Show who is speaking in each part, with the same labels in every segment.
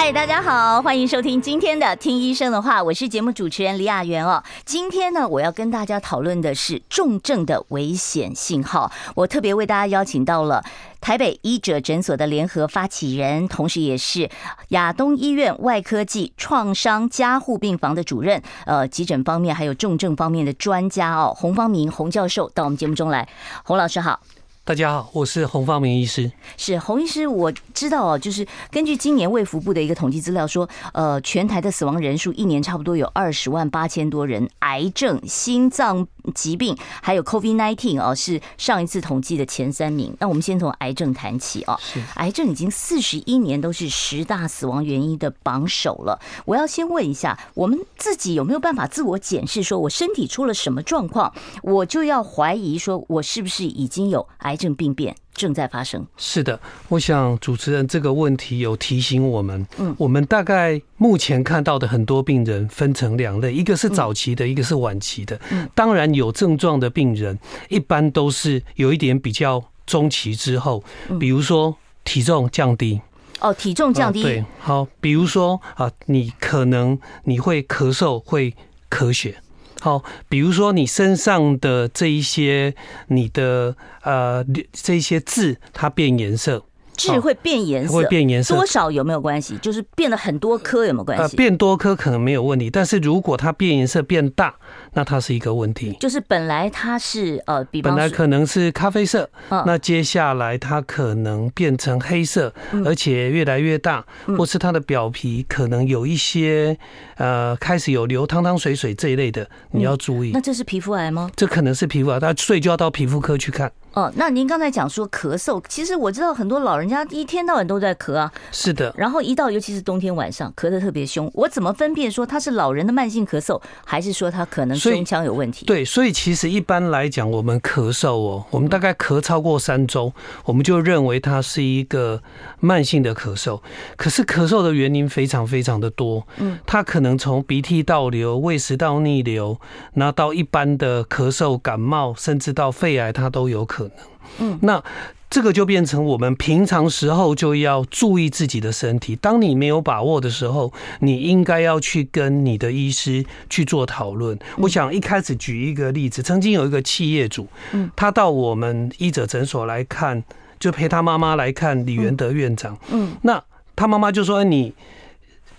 Speaker 1: 嗨，大家好，欢迎收听今天的《听医生的话》，我是节目主持人李雅媛哦。今天呢，我要跟大家讨论的是重症的危险信号。我特别为大家邀请到了台北医者诊所的联合发起人，同时也是亚东医院外科暨创伤加护病房的主任，呃，急诊方面还有重症方面的专家哦。洪方明洪教授到我们节目中来，洪老师好。
Speaker 2: 大家好，我是洪方明医师。
Speaker 1: 是洪医师，我知道哦，就是根据今年卫福部的一个统计资料说，呃，全台的死亡人数一年差不多有二十万八千多人，癌症、心脏疾病还有 COVID-19 哦，是上一次统计的前三名。那我们先从癌症谈起哦。癌症已经四十一年都是十大死亡原因的榜首了。我要先问一下，我们自己有没有办法自我检视，说我身体出了什么状况，我就要怀疑说我是不是已经有癌症病变正在发生。
Speaker 2: 是的，我想主持人这个问题有提醒我们，嗯，我们大概目前看到的很多病人分成两类，一个是早期的，一个是晚期的。嗯，当然有症状的病人，一般都是有一点比较中期之后，比如说体重降低。
Speaker 1: 哦，体重降低。
Speaker 2: 对，好，比如说啊，你可能你会咳嗽，会咳血。好，比如说你身上的这一些，你的呃这一些痣，它变颜色，
Speaker 1: 痣会变颜色，
Speaker 2: 会变颜色，
Speaker 1: 多少有没有关系？就是变了很多颗有没有关系？
Speaker 2: 呃，变多颗可能没有问题，但是如果它变颜色变大。那它是一个问题，
Speaker 1: 就是本来它是呃，比
Speaker 2: 本来可能是咖啡色，那接下来它可能变成黑色，而且越来越大，或是它的表皮可能有一些呃开始有流汤汤水水这一类的，你要注意。
Speaker 1: 那这是皮肤癌吗？
Speaker 2: 这可能是皮肤癌，他所以就要到皮肤科去看。
Speaker 1: 哦，那您刚才讲说咳嗽，其实我知道很多老人家一天到晚都在咳啊。
Speaker 2: 是的。
Speaker 1: 然后一到尤其是冬天晚上咳得特别凶，我怎么分辨说他是老人的慢性咳嗽，还是说他可能胸腔有问题？
Speaker 2: 对，所以其实一般来讲，我们咳嗽哦，我们大概咳超过三周，我们就认为它是一个慢性的咳嗽。可是咳嗽的原因非常非常的多，嗯，它可能从鼻涕倒流、胃食道逆流，然后到一般的咳嗽、感冒，甚至到肺癌，它都有可能。嗯，那这个就变成我们平常时候就要注意自己的身体。当你没有把握的时候，你应该要去跟你的医师去做讨论。我想一开始举一个例子，曾经有一个企业主，嗯，他到我们医者诊所来看，就陪他妈妈来看李元德院长，嗯，那他妈妈就说：“你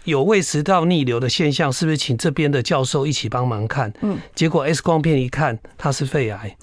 Speaker 2: 有胃食道逆流的现象，是不是请这边的教授一起帮忙看？”嗯，结果 X 光片一看，他是肺癌。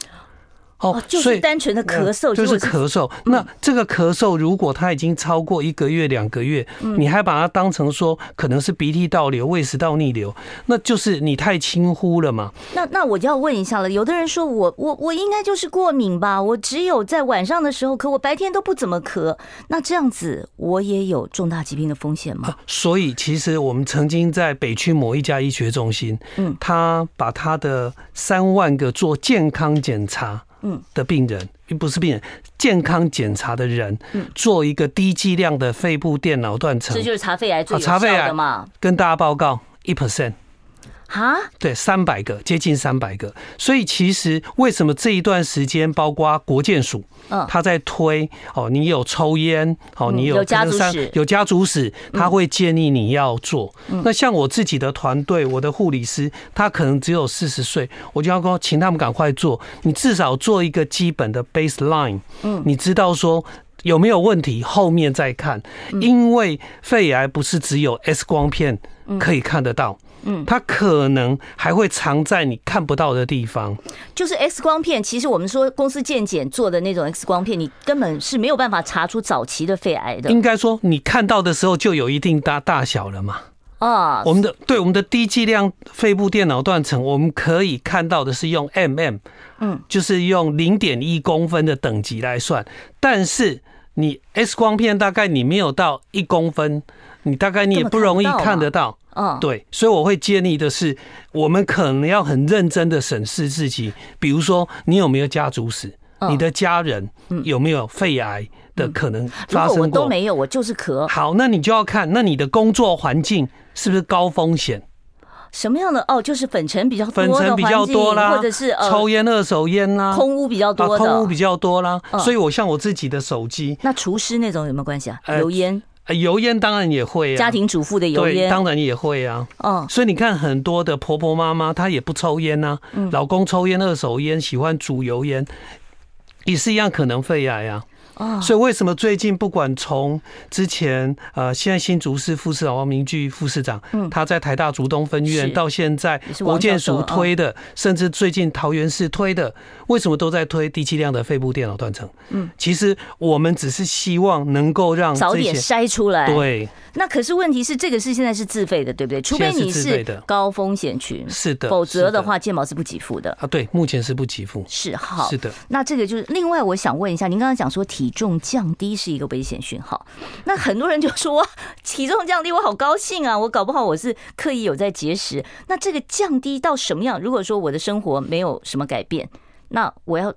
Speaker 1: 哦，就是单纯的咳嗽，
Speaker 2: 就是咳嗽。那这个咳嗽，如果它已经超过一个月、两个月，你还把它当成说可能是鼻涕倒流、胃食道逆流，那就是你太轻忽了嘛。
Speaker 1: 那那我就要问一下了，有的人说我我我应该就是过敏吧？我只有在晚上的时候咳，我白天都不怎么咳。那这样子我也有重大疾病的风险吗？
Speaker 2: 所以其实我们曾经在北区某一家医学中心，嗯，他把他的三万个做健康检查。嗯，的病人并不是病人，健康检查的人，做一个低剂量的肺部电脑断层，
Speaker 1: 这就是查肺癌最有效的嘛？
Speaker 2: 跟大家报告一 percent。
Speaker 1: 哈，
Speaker 2: 对，三百个，接近三百个。所以其实为什么这一段时间，包括国建署，嗯，他在推哦，你有抽烟，哦，你有
Speaker 1: 家族史，
Speaker 2: 有家族史，他会建议你要做。那像我自己的团队，我的护理师，他可能只有四十岁，我就要说，请他们赶快做。你至少做一个基本的 baseline，嗯，你知道说有没有问题，后面再看。因为肺癌不是只有 X 光片可以看得到。嗯，它可能还会藏在你看不到的地方。
Speaker 1: 就是 X 光片，其实我们说公司健检做的那种 X 光片，你根本是没有办法查出早期的肺癌的。
Speaker 2: 应该说，你看到的时候就有一定大大小了嘛。啊，我们的对我们的低剂量肺部电脑断层，我们可以看到的是用 mm，嗯，就是用零点一公分的等级来算。但是你 X 光片大概你没有到一公分，你大概你也不容易看得到。嗯，对，所以我会建议的是，我们可能要很认真的审视自己，比如说你有没有家族史，你的家人有没有肺癌的可能发生过。
Speaker 1: 都没有，我就是咳。
Speaker 2: 好，那你就要看，那你的工作环境是不是高风险？
Speaker 1: 什么样的哦？就是粉尘比较
Speaker 2: 粉
Speaker 1: 多粉
Speaker 2: 尘比较多啦，
Speaker 1: 或者是呃
Speaker 2: 抽烟、二手烟啦，
Speaker 1: 空污比较多的，
Speaker 2: 空污比较多啦。
Speaker 1: 嗯
Speaker 2: 所以我像我自己的手机，
Speaker 1: 那厨师那种有没有关系啊？
Speaker 2: 呃
Speaker 1: 油烟，
Speaker 2: 呃油烟当然也会啊，
Speaker 1: 家庭主妇的油
Speaker 2: 对，
Speaker 1: 烟，
Speaker 2: 当然也会啊。
Speaker 1: 嗯，
Speaker 2: 所以你看，很多的婆婆妈妈她也不抽烟呐，老公抽烟、二手烟，喜欢煮油烟，也是一样可能肺癌啊。
Speaker 1: 哦，
Speaker 2: 所以为什么最近不管从之前呃，现在新竹市副市长王明炬副市长，嗯他在台大竹东分院到现在国建署推的，甚至最近桃园市推的，为什么都在推低剂量的肺部电脑断层？嗯，其实我们只是希望能够让
Speaker 1: 早
Speaker 2: 点
Speaker 1: 筛出来。，
Speaker 2: 对，
Speaker 1: 那可是问题是，这个是现在是自费的，对不对？除非你
Speaker 2: 是
Speaker 1: 高风险群，
Speaker 2: 是的，
Speaker 1: 否则的话，健保是不给付的。
Speaker 2: 啊，对，目前是不给付。
Speaker 1: 是好，
Speaker 2: 是的，
Speaker 1: 那这个就是另外，我想问一下，您刚刚讲说体体重降低是一个危险讯号，那很多人就说 体重降低，我好高兴啊，我搞不好我是刻意有在节食。那这个降低到什么样？如果说我的生活没有什么改变，那我要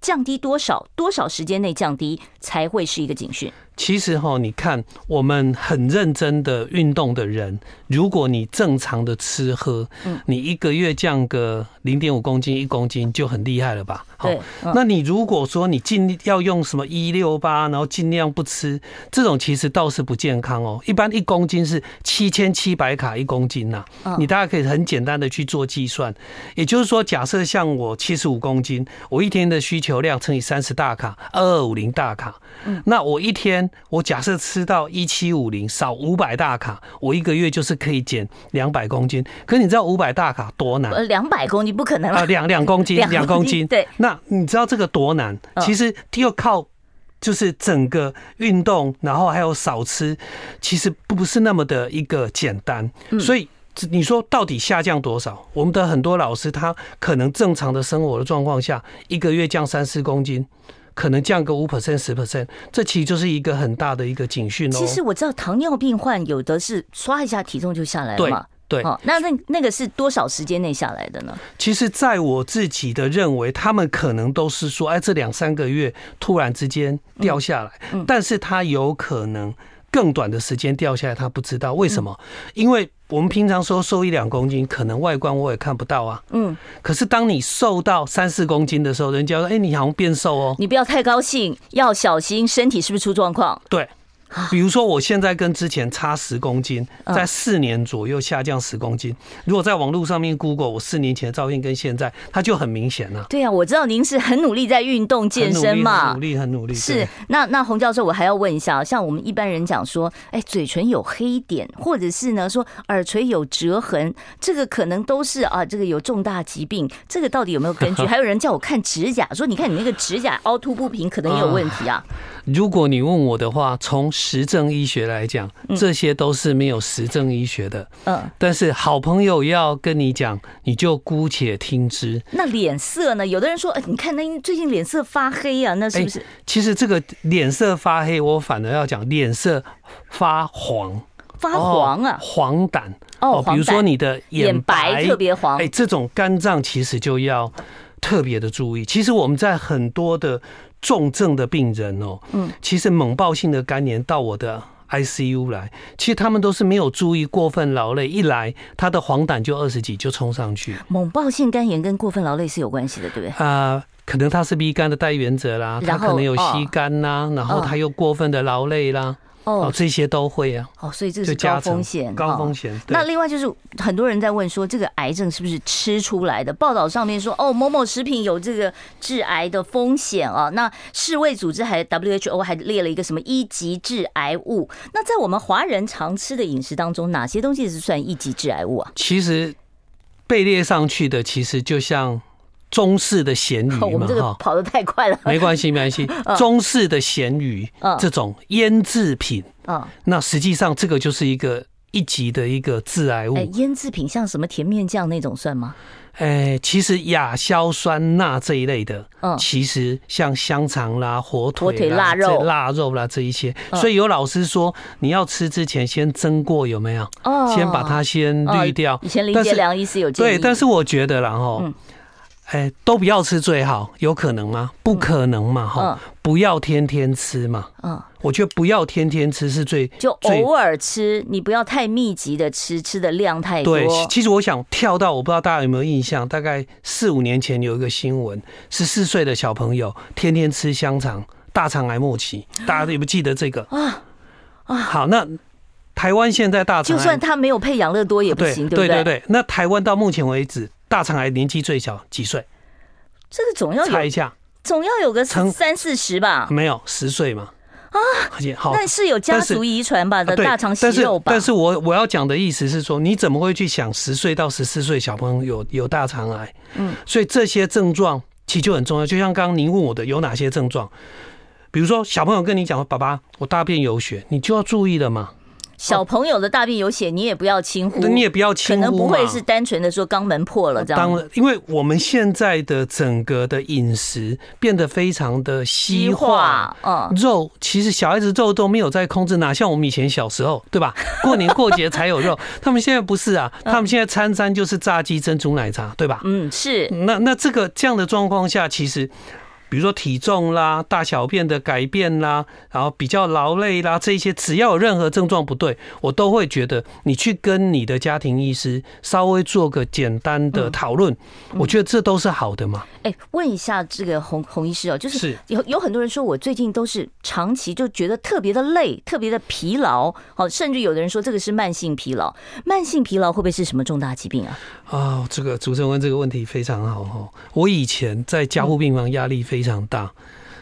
Speaker 1: 降低多少？多少时间内降低才会是一个警讯？
Speaker 2: 其实哈，你看我们很认真的运动的人，如果你正常的吃喝，你一个月降个零点五公斤、一公斤就很厉害了吧？好那你如果说你尽要用什么一六八，然后尽量不吃，这种其实倒是不健康哦。一般一公斤是七千七百卡一公斤呐，你大家可以很简单的去做计算。也就是说，假设像我七十五公斤，我一天的需求量乘以三十大卡，二二五零大卡，那我一天我假设吃到一七五零少五百大卡，我一个月就是可以减两百公斤。可是你知道五百大卡多难？
Speaker 1: 呃，两百公斤不可能
Speaker 2: 啊，
Speaker 1: 了。
Speaker 2: 两两公斤，
Speaker 1: 两
Speaker 2: 两公斤。
Speaker 1: 对，
Speaker 2: 那你知道这个多难？
Speaker 1: 嗯
Speaker 2: 其实又靠就是整个运动，然后还有少吃，其实不是那么的一个简单。
Speaker 1: 嗯
Speaker 2: 所以你说到底下降多少？我们的很多老师他可能正常的生活的状况下，一个月降三四公斤。可能降个五 percent 十 percent，这其实就是一个很大的一个警讯哦。
Speaker 1: 其实我知道糖尿病患有的是刷一下体重就下来了嘛。
Speaker 2: 对，
Speaker 1: 哦，那那那个是多少时间内下来的呢？
Speaker 2: 其实，在我自己的认为，他们可能都是说，哎，这两三个月突然之间掉下来，但是他有可能更短的时间掉下来，他不知道。为什么，因为我们平常说瘦一两公斤，可能外观我也看不到啊，嗯，可是当你瘦到三四公斤的时候，人家说，哎，你好像变瘦哦，
Speaker 1: 你不要太高兴，要小心身体是不是出状况？
Speaker 2: 对。比如说，我现在跟之前差十公斤，在四年左右下降十公斤。如果在网络上面 Google 我四年前的照片跟现在，它就很明显了。
Speaker 1: 对啊，我知道您是很努力在运动健身嘛，
Speaker 2: 很努力，很努力。
Speaker 1: 是，那那洪教授，我还要问一下，像我们一般人讲说，哎，嘴唇有黑点，或者是呢说耳垂有折痕，这个可能都是啊，这个有重大疾病，这个到底有没有根据？还有人叫我看指甲，说你看你那个指甲凹凸不平，可能也有问题啊。
Speaker 2: 如果你问我的话，从实证医学来讲，这些都是没有实证医学的。嗯，但是好朋友要跟你讲，你就姑且听之。
Speaker 1: 那脸色呢？有的人说，哎，你看那最近脸色发黑啊，那是不是？
Speaker 2: 其实这个脸色发黑，我反而要讲脸色发黄，
Speaker 1: 发黄啊，
Speaker 2: 黄疸
Speaker 1: 哦，
Speaker 2: 比如说你的
Speaker 1: 眼白特别黄，
Speaker 2: 哎，这种肝脏其实就要特别的注意。其实我们在很多的。重症的病人哦，嗯，其实猛爆性的肝炎到我的 ICU 来，其实他们都是没有注意过分劳累，一来他的黄疸就二十几就冲上去。
Speaker 1: 猛爆性肝炎跟过分劳累是有关系的，对不对？
Speaker 2: 啊，可能他是 B 肝的带原者啦，他可能有 C 肝呐，然后他又过分的劳累啦。哦，这些都会啊。
Speaker 1: 哦，所以这是高风险，
Speaker 2: 高风险。
Speaker 1: 那另外就是很多人在问说，这个癌症是不是吃出来的？报道上面说，哦，某某食品有这个致癌的风险啊。那世卫组织还 WHO 还列了一个什么一级致癌物？那在我们华人常吃的饮食当中，哪些东西是算一级致癌物啊？
Speaker 2: 其实被列上去的，其实就像。中式的咸鱼嘛，
Speaker 1: 我们这个跑得太快了，
Speaker 2: 没关系，没关系。中式的咸鱼，这种腌制品，那实际上这个就是一个一级的一个致癌物。
Speaker 1: 腌制品像什么甜面酱那种算吗？
Speaker 2: 哎，其实亚硝酸钠这一类的，其实像香肠啦、火腿、
Speaker 1: 火腿、腊肉、
Speaker 2: 腊肉啦这一些，所以有老师说你要吃之前先蒸过，有没有？哦，先把它先滤掉。
Speaker 1: 以前林杰良医师有建议。
Speaker 2: 对，但是我觉得啦，哈。哎，都不要吃最好，有可能吗？不可能嘛，哈、嗯，不要天天吃嘛。嗯，我觉得不要天天吃是最
Speaker 1: 就偶尔吃，你不要太密集的吃，吃的量太多。
Speaker 2: 对，其实我想跳到，我不知道大家有没有印象，大概四五年前有一个新闻，十四岁的小朋友天天吃香肠，大肠癌末期，大家有没有记得这个啊？啊，好，那台湾现在大肠，
Speaker 1: 就算他没有配养乐多也不行，对，对不对？
Speaker 2: 对对对，那台湾到目前为止。大肠癌年纪最小几岁？
Speaker 1: 这个总要猜一下，总要有个三四十吧？
Speaker 2: 没有十岁嘛？啊，好，
Speaker 1: 但是有家族遗传吧的大肠息肉吧？
Speaker 2: 但是我我要讲的意思是说，你怎么会去想十岁到十四岁小朋友有有大肠癌？嗯，所以这些症状其实就很重要。就像刚刚您问我的，有哪些症状？比如说小朋友跟你讲说：“爸爸，我大便有血”，你就要注意了嘛。
Speaker 1: 小朋友的大便有血，你也不要轻忽，
Speaker 2: 你也不要轻忽，可
Speaker 1: 能不会是单纯的说肛门破了这样。
Speaker 2: 当然，因为我们现在的整个的饮食变得非常的西化，嗯，肉其实小孩子肉都没有在控制，哪像我们以前小时候，对吧？过年过节才有肉，他们现在不是啊，他们现在餐餐就是炸鸡、珍珠奶茶，对吧？
Speaker 1: 嗯，是。
Speaker 2: 那那这个这样的状况下，其实。比如说体重啦、大小便的改变啦，然后比较劳累啦，这些只要有任何症状不对，我都会觉得你去跟你的家庭医师稍微做个简单的讨论，我觉得这都是好的嘛。
Speaker 1: 哎，问一下这个洪洪医师哦，就是有有很多人说我最近都是长期就觉得特别的累、特别的疲劳，好，甚至有的人说这个是慢性疲劳。慢性疲劳会不会是什么重大疾病啊？
Speaker 2: 啊，这个主持人问这个问题非常好哈。我以前在加护病房压力非非常大，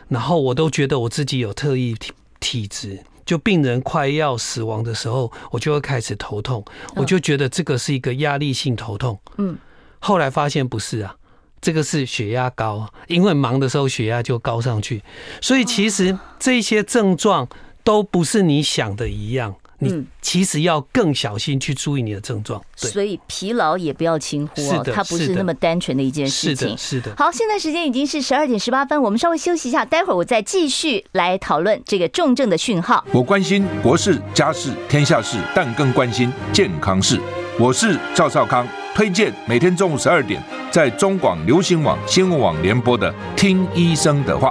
Speaker 2: 然后我都觉得我自己有特异体体质，就病人快要死亡的时候，我就会开始头痛，我就觉得这个是一个压力性头痛。嗯，后来发现不是啊，这个是血压高，因为忙的时候血压就高上去，所以其实这些症状都不是你想的一样。你其实要更小心去注意你的症状，
Speaker 1: 所以疲劳也不要轻忽哦，它不是那么单纯的一件事情。
Speaker 2: 是的，
Speaker 1: 好，现在时间已经是十二点十八分，我们稍微休息一下，待会儿我再继续来讨论这个重症的讯号。
Speaker 3: 我关心国事、家事、天下事，但更关心健康事。我是赵少康，推荐每天中午十二点在中广流行网、新闻网联播的《听医生的话》。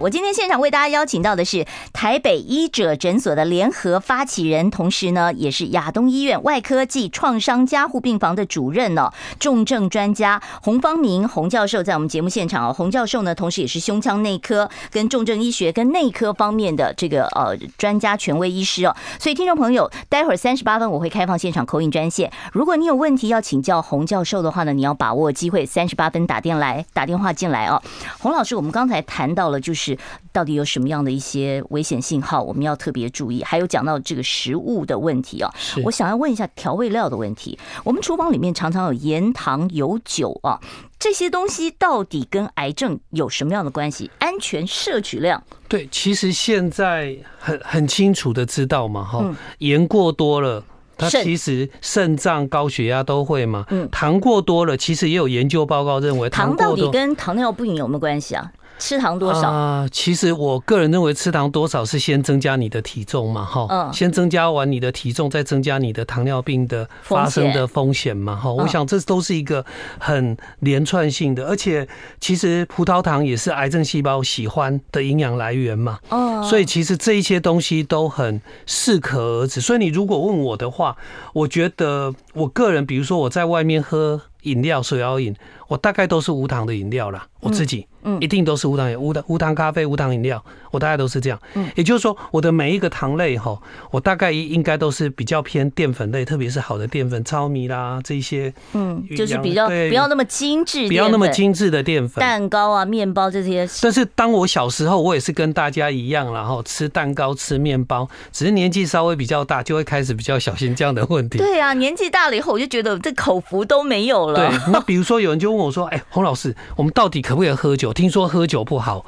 Speaker 1: 我今天现场为大家邀请到的是台北医者诊所的联合发起人，同时呢也是亚东医院外科暨创伤加护病房的主任哦，重症专家洪方明洪教授在我们节目现场哦。洪教授呢，同时也是胸腔内科跟重症医学跟内科方面的这个呃专家权威医师哦。所以听众朋友，待会儿三十八分我会开放现场口音专线，如果你有问题要请教洪教授的话呢，你要把握机会，三十八分打电来打电话进来哦。洪老师，我们刚才谈到了就是。到底有什么样的一些危险信号，我们要特别注意？还有讲到这个食物的问题啊，我想要问一下调味料的问题。我们厨房里面常常有盐、糖、有酒啊，这些东西到底跟癌症有什么样的关系？安全摄取量？
Speaker 2: 对，其实现在很很清楚的知道嘛，哈，盐过多了，它其实肾脏、高血压都会嘛。嗯，糖过多了，其实也有研究报告认为，
Speaker 1: 糖到底跟糖尿病有没有关系啊？吃糖多少啊？
Speaker 2: 其实我个人认为，吃糖多少是先增加你的体重嘛，哈，嗯，先增加完你的体重，再增加你的糖尿病的发生的风险嘛，哈，我想这都是一个很连串性的，而且其实葡萄糖也是癌症细胞喜欢的营养来源嘛，哦，所以其实这一些东西都很适可而止。所以你如果问我的话，我觉得我个人，比如说我在外面喝饮料、手摇饮，我大概都是无糖的饮料啦，我自己。嗯，一定都是无糖无糖无糖咖啡、无糖饮料，我大概都是这样。嗯，也就是说，我的每一个糖类哈，我大概应该都是比较偏淀粉类，特别是好的淀粉，糙米啦这些。嗯，
Speaker 1: 就是比较不要那么精致，
Speaker 2: 不要那么精致的淀粉，
Speaker 1: 蛋糕啊、面包这些。
Speaker 2: 但是当我小时候，我也是跟大家一样，然后吃蛋糕、吃面包，只是年纪稍微比较大，就会开始比较小心这样的问题。
Speaker 1: 对啊，年纪大了以后，我就觉得这口福都没有了。
Speaker 2: 对，那比如说有人就问我说：“哎，洪老师，我们到底可不可以喝酒？听说喝酒。”不好，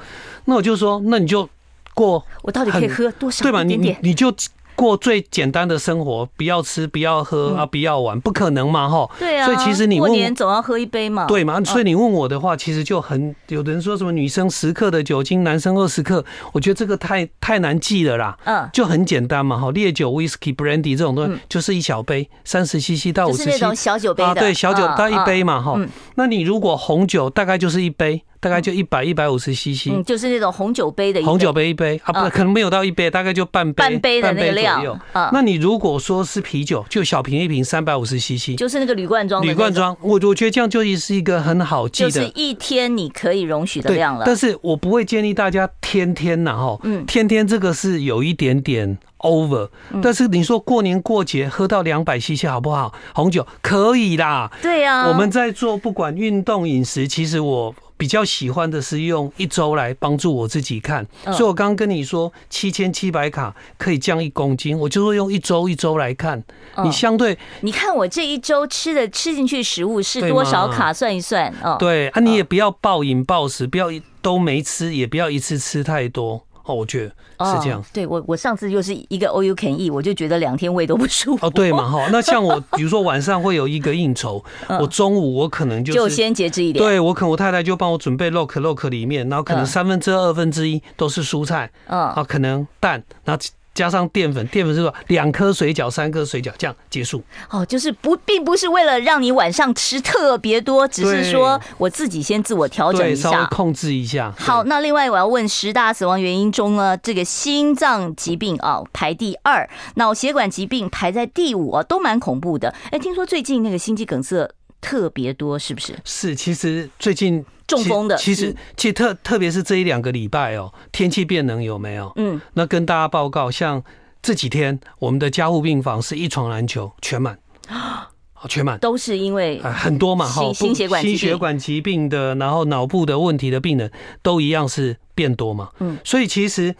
Speaker 2: 那我就说，那你就过，
Speaker 1: 我到底可以喝多少？
Speaker 2: 对吧？你你你就。过最简单的生活，不要吃，不要喝啊，不要玩，不可能嘛，哈。
Speaker 1: 对啊。
Speaker 2: 所以其实你问
Speaker 1: 过年总要喝一杯嘛。
Speaker 2: 对嘛？所以你问我的话，其实就很有的人说什么女生十克的酒精，男生二十克，我觉得这个太太难记了啦。嗯。就很简单嘛，哈，烈酒、whisky、brandy 这种东西就是一小杯，三十 cc 到五十 cc。那种
Speaker 1: 小酒杯的。
Speaker 2: 对，小酒到一杯嘛，哈。那你如果红酒大概就是一杯。大概就一百一百五十 CC，
Speaker 1: 嗯，就是那种红酒杯的
Speaker 2: 红酒杯一杯啊，不可能没有到一杯，大概就半杯
Speaker 1: 半杯的那个量。
Speaker 2: 那你如果说是啤酒，就小瓶一瓶三百五十 CC，
Speaker 1: 就是那个铝罐装。铝
Speaker 2: 罐装，我我觉得这样就是一个很好记的，
Speaker 1: 就是一天你可以容许的量了。
Speaker 2: 但是我不会建议大家天天呐哈，嗯，天天这个是有一点点 over。但是你说过年过节喝到两百 CC 好不好？红酒可以啦。
Speaker 1: 对呀，
Speaker 2: 我们在做不管运动饮食，其实我。比较喜欢的是用一周来帮助我自己看，所以我刚刚跟你说七千七百卡可以降一公斤，我就会用一周一周来看。你相对，
Speaker 1: 你看我这一周吃的吃进去食物是多少卡，算一算。
Speaker 2: 对啊，你也不要暴饮暴食，不要都没吃，也不要一次吃太多。哦，我觉得是这样。
Speaker 1: 哦、对我，我上次就是一个 you can eat，我就觉得两天胃都不舒服。
Speaker 2: 哦，对嘛，哈。那像我，比如说晚上会有一个应酬，我中午我可能就是、
Speaker 1: 就先节制一点。
Speaker 2: 对，我可能我太太就帮我准备 lock lock 里面，然后可能三分之二、二分之一都是蔬菜，嗯，啊，可能蛋，然后。加上淀粉，淀粉是说两颗水饺、三颗水饺这样结束。
Speaker 1: 哦，就是不，并不是为了让你晚上吃特别多，只是说我自己先自我调整一下，
Speaker 2: 稍微控制一下。
Speaker 1: 好，那另外我要问十大死亡原因中呢，这个心脏疾病啊排第二，脑血管疾病排在第五啊，都蛮恐怖的。哎，听说最近那个心肌梗塞特别多，是不是？
Speaker 2: 是，其实最近。
Speaker 1: 中风的，
Speaker 2: 其实其实特特别是这一两个礼拜哦，天气变冷有没有？嗯，那跟大家报告，像这几天我们的加护病房是一床难求，全满啊，全满，
Speaker 1: 都是因为
Speaker 2: 很多嘛，哈，
Speaker 1: 心血管
Speaker 2: 心血管疾病的，然后脑部的问题的病人都一样是变多嘛，嗯，所以其实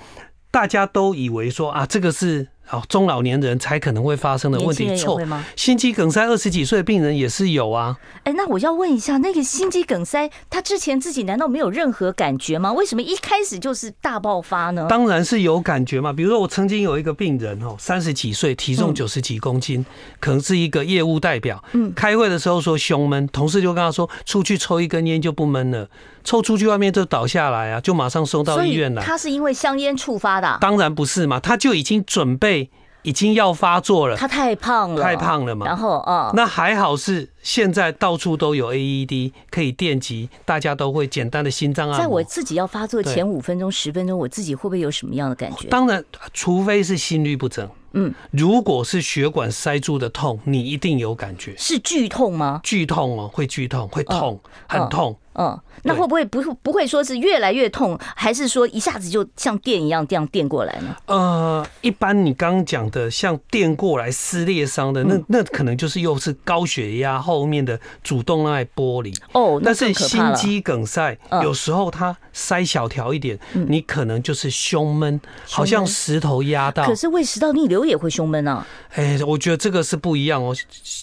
Speaker 2: 大家都以为说啊，这个是。哦，中老年人才可能会发生的问题，错？心肌梗塞二十几岁的病人也是有啊。
Speaker 1: 哎，那我要问一下，那个心肌梗塞，他之前自己难道没有任何感觉吗？为什么一开始就是大爆发呢？
Speaker 2: 当然是有感觉嘛。比如说，我曾经有一个病人哦，三十几岁，体重九十几公斤，可能是一个业务代表。嗯，开会的时候说胸闷，同事就跟他说，出去抽一根烟就不闷了。抽出去外面就倒下来啊，就马上送到医院来。
Speaker 1: 他是因为香烟触发的？
Speaker 2: 当然不是嘛，他就已经准备。已经要发作了，
Speaker 1: 他太胖了，
Speaker 2: 太胖了嘛。
Speaker 1: 然后啊，
Speaker 2: 那还好是现在到处都有 AED 可以电击，大家都会简单的心脏按摩。
Speaker 1: 在我自己要发作前五分钟、十分钟，我自己会不会有什么样的感觉？
Speaker 2: 当然，除非是心律不整。嗯，如果是血管塞住的痛，你一定有感觉。
Speaker 1: 是剧痛吗？
Speaker 2: 剧痛哦，会剧痛，会痛，很痛。
Speaker 1: 嗯，那会不会不不会说是越来越痛，还是说一下子就像电一样这样电过来呢？
Speaker 2: 呃，一般你刚刚讲的像电过来撕裂伤的，那那可能就是又是高血压后面的主动脉剥离。
Speaker 1: 哦，
Speaker 2: 那是心肌梗塞，有时候它塞小条一点，你可能就是胸闷，好像石头压到。
Speaker 1: 可是胃食道逆流也会胸闷啊？
Speaker 2: 哎，我觉得这个是不一样哦。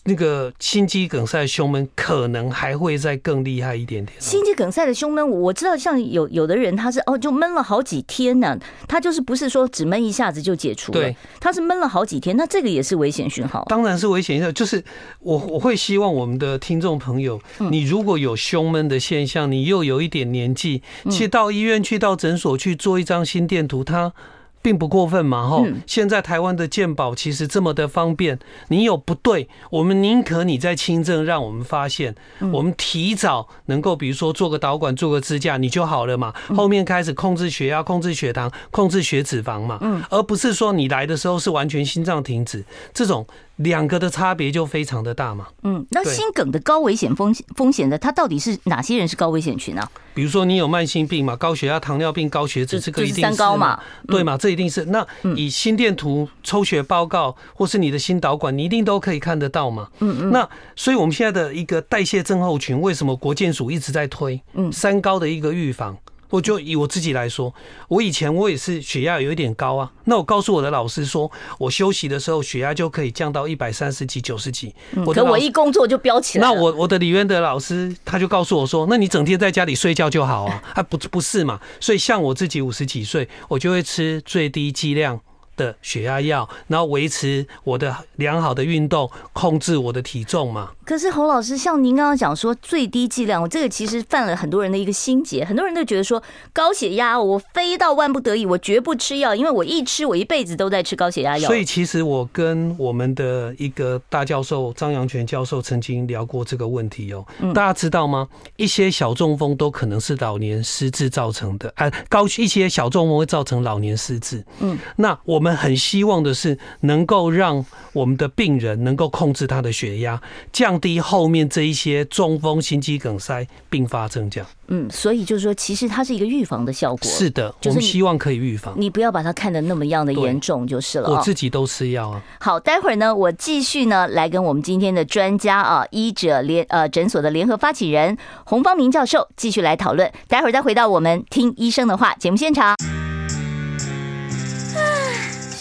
Speaker 2: 那个心肌梗塞胸闷可能还会再更厉害一点点。
Speaker 1: 心肌梗塞的胸闷，我知道，像有有的人他是哦，就闷了好几天呢。他就是不是说只闷一下子就解除了，对，他是闷了好几天，那这个也是危险讯号。
Speaker 2: 当然是危险讯号，就是我我会希望我们的听众朋友，你如果有胸闷的现象，你又有一点年纪，去到医院去到诊所去做一张心电图，他。并不过分嘛，哈！现在台湾的健保其实这么的方便，你有不对，我们宁可你在轻症让我们发现，我们提早能够，比如说做个导管、做个支架，你就好了嘛。后面开始控制血压、控制血糖、控制血脂肪嘛，而不是说你来的时候是完全心脏停止这种。两个的差别就非常的大嘛。嗯，
Speaker 1: 那心梗的高危险风险风险的，它到底是哪些人是高危险群啊？
Speaker 2: 比如说你有慢性病嘛，高血压、糖尿病、高血脂，这个一定是
Speaker 1: 三高嘛，
Speaker 2: 对嘛？这一定是。那以心电图、抽血报告或是你的心导管，你一定都可以看得到嘛。嗯嗯。那所以我们现在的一个代谢症候群，为什么国健署一直在推？嗯，三高的一个预防。我就以我自己来说，我以前我也是血压有一点高啊。那我告诉我的老师说，我休息的时候血压就可以降到一百三十几、九十几。
Speaker 1: 我可我一工作就飙起来。
Speaker 2: 那我我的李渊德老师他就告诉我说，那你整天在家里睡觉就好啊。啊不不是嘛？所以像我自己五十几岁，我就会吃最低剂量的血压药，然后维持我的良好的运动，控制我的体重嘛。
Speaker 1: 可是洪老师，像您刚刚讲说最低剂量，这个其实犯了很多人的一个心结，很多人都觉得说高血压，我非到万不得已，我绝不吃药，因为我一吃，我一辈子都在吃高血压药。
Speaker 2: 所以其实我跟我们的一个大教授张阳泉教授曾经聊过这个问题哦。大家知道吗？一些小中风都可能是老年失智造成的，啊，高一些小中风会造成老年失智。嗯，那我们很希望的是能够让我们的病人能够控制他的血压，降。低后面这一些中风、心肌梗塞并发症这样，
Speaker 1: 嗯，所以就是说，其实它是一个预防的效果。
Speaker 2: 是的，我们希望可以预防。
Speaker 1: 你不要把它看得那么样的严重就是了。
Speaker 2: 我自己都吃药啊。
Speaker 1: 好，待会儿呢，我继续呢来跟我们今天的专家啊，医者联呃诊所的联合发起人洪方明教授继续来讨论。待会儿再回到我们听医生的话节目现场。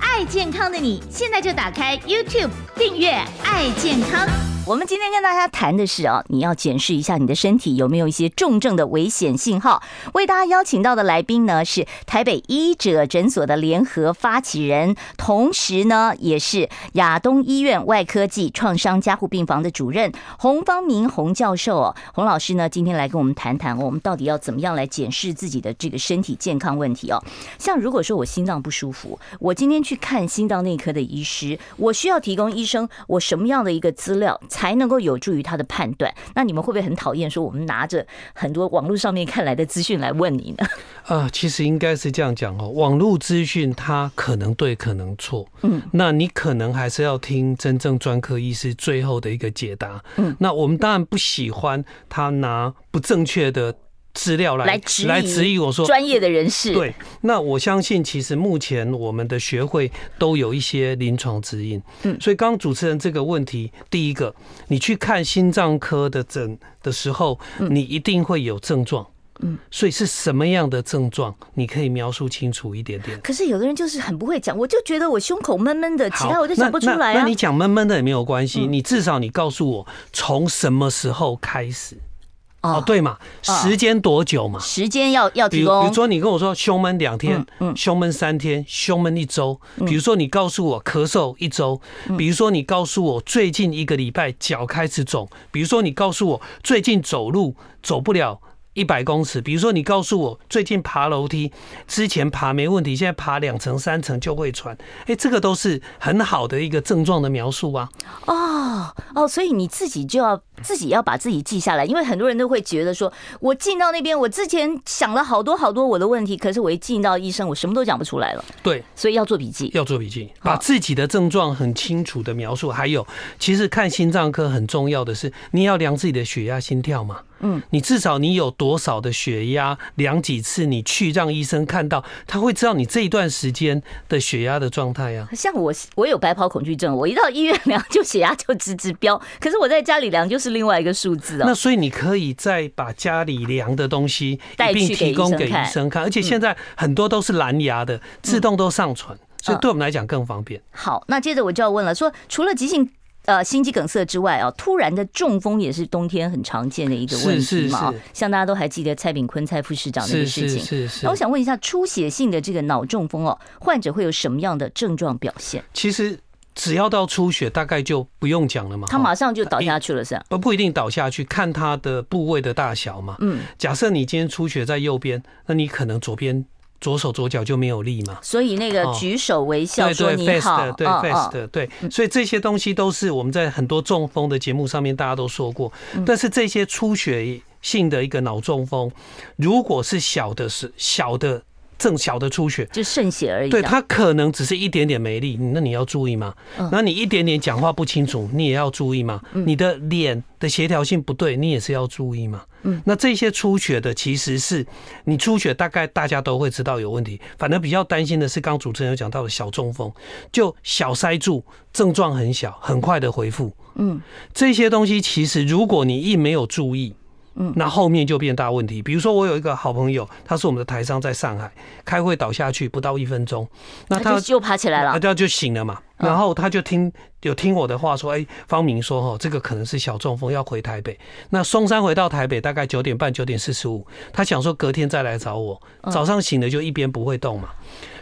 Speaker 1: 爱健康的你，现在就打开 YouTube，订阅“爱健康”。我们今天跟大家谈的是啊，你要检视一下你的身体有没有一些重症的危险信号。为大家邀请到的来宾呢，是台北医者诊所的联合发起人，同时呢也是亚东医院外科暨创伤加护病房的主任洪方明洪教授哦。洪老师呢今天来跟我们谈谈，我们到底要怎么样来检视自己的这个身体健康问题哦。像如果说我心脏不舒服，我今天去看心脏内科的医师，我需要提供医生我什么样的一个资料？才能够有助于他的判断。那你们会不会很讨厌说我们拿着很多网络上面看来的资讯来问你呢？
Speaker 2: 啊，其实应该是这样讲哦，网络资讯它可能对，可能错。嗯，那你可能还是要听真正专科医师最后的一个解答。嗯，那我们当然不喜欢他拿不正确的。资料来来质疑我说
Speaker 1: 专业的人士。
Speaker 2: 对，那我相信其实目前我们的学会都有一些临床指引，嗯，所以刚刚主持人这个问题，第一个，你去看心脏科的诊的时候，你一定会有症状，嗯，所以是什么样的症状，你可以描述清楚一点点。
Speaker 1: 可是有的人就是很不会讲，我就觉得我胸口闷闷的，其他我就讲不出来啊。
Speaker 2: 那你讲闷闷的也没有关系，你至少你告诉我从什么时候开始。哦，对嘛，时间多久嘛？
Speaker 1: 时间要要提供。
Speaker 2: 比如说，你跟我说胸闷两天，嗯，胸闷三天，胸闷一周。比如说，你告诉我咳嗽一周。比如说，你告诉我最近一个礼拜脚开始肿。比如说，你告诉我最近走路走不了。一百公尺，比如说你告诉我最近爬楼梯，之前爬没问题，现在爬两层三层就会喘，哎，这个都是很好的一个症状的描述啊。
Speaker 1: 哦哦，所以你自己就要自己要把自己记下来，因为很多人都会觉得说，我进到那边，我之前想了好多好多我的问题，可是我一进到医生，我什么都讲不出来了。
Speaker 2: 对，
Speaker 1: 所以要做笔记，
Speaker 2: 要做笔记，把自己的症状很清楚的描述。还有，其实看心脏科很重要的是，你要量自己的血压、心跳嘛。嗯，你至少你有多少的血压，量几次，你去让医生看到，他会知道你这一段时间的血压的状态呀。
Speaker 1: 像我，我有白袍恐惧症，我一到医院量就血压就直直飙，可是我在家里量就是另外一个数字哦。
Speaker 2: 那所以你可以再把家里量的东西一并提供给医生看，而且现在很多都是蓝牙的，自动都上传，所以对我们来讲更方便。
Speaker 1: 好，那接着我就要问了，说除了急性。呃，心肌梗塞之外啊，突然的中风也是冬天很常见的一个问题嘛。是是是，像大家都还记得蔡炳坤蔡副市长那个事情。是是是。那我想问一下，出血性的这个脑中风哦，患者会有什么样的症状表现？
Speaker 2: 其实只要到出血，大概就不用讲了嘛。
Speaker 1: 他马上就倒下去了，是吧？
Speaker 2: 不不一定倒下去，看他的部位的大小嘛。嗯。假设你今天出血在右边，那你可能左边。左手左脚就没有力嘛，
Speaker 1: 所以那个举手微笑说你好，
Speaker 2: 对 fast 对，所以这些东西都是我们在很多中风的节目上面大家都说过，但是这些出血性的一个脑中风，如果是小的是小的。正小的出血
Speaker 1: 就渗血而已，
Speaker 2: 对，他可能只是一点点没力，那你要注意嘛？那你一点点讲话不清楚，你也要注意嘛？你的脸的协调性不对，你也是要注意嘛？嗯，那这些出血的其实是你出血，大概大家都会知道有问题。反正比较担心的是，刚主持人有讲到的小中风，就小塞住，症状很小，很快的恢复。嗯，这些东西其实如果你一没有注意。嗯，那后面就变大问题。比如说，我有一个好朋友，他是我们的台商，在上海开会倒下去不到一分钟，那他
Speaker 1: 就爬起来了，
Speaker 2: 他就醒了嘛。然后他就听有听我的话说，哎，方明说哈，这个可能是小中风，要回台北。那松山回到台北大概九点半九点四十五，他想说隔天再来找我。早上醒了就一边不会动嘛。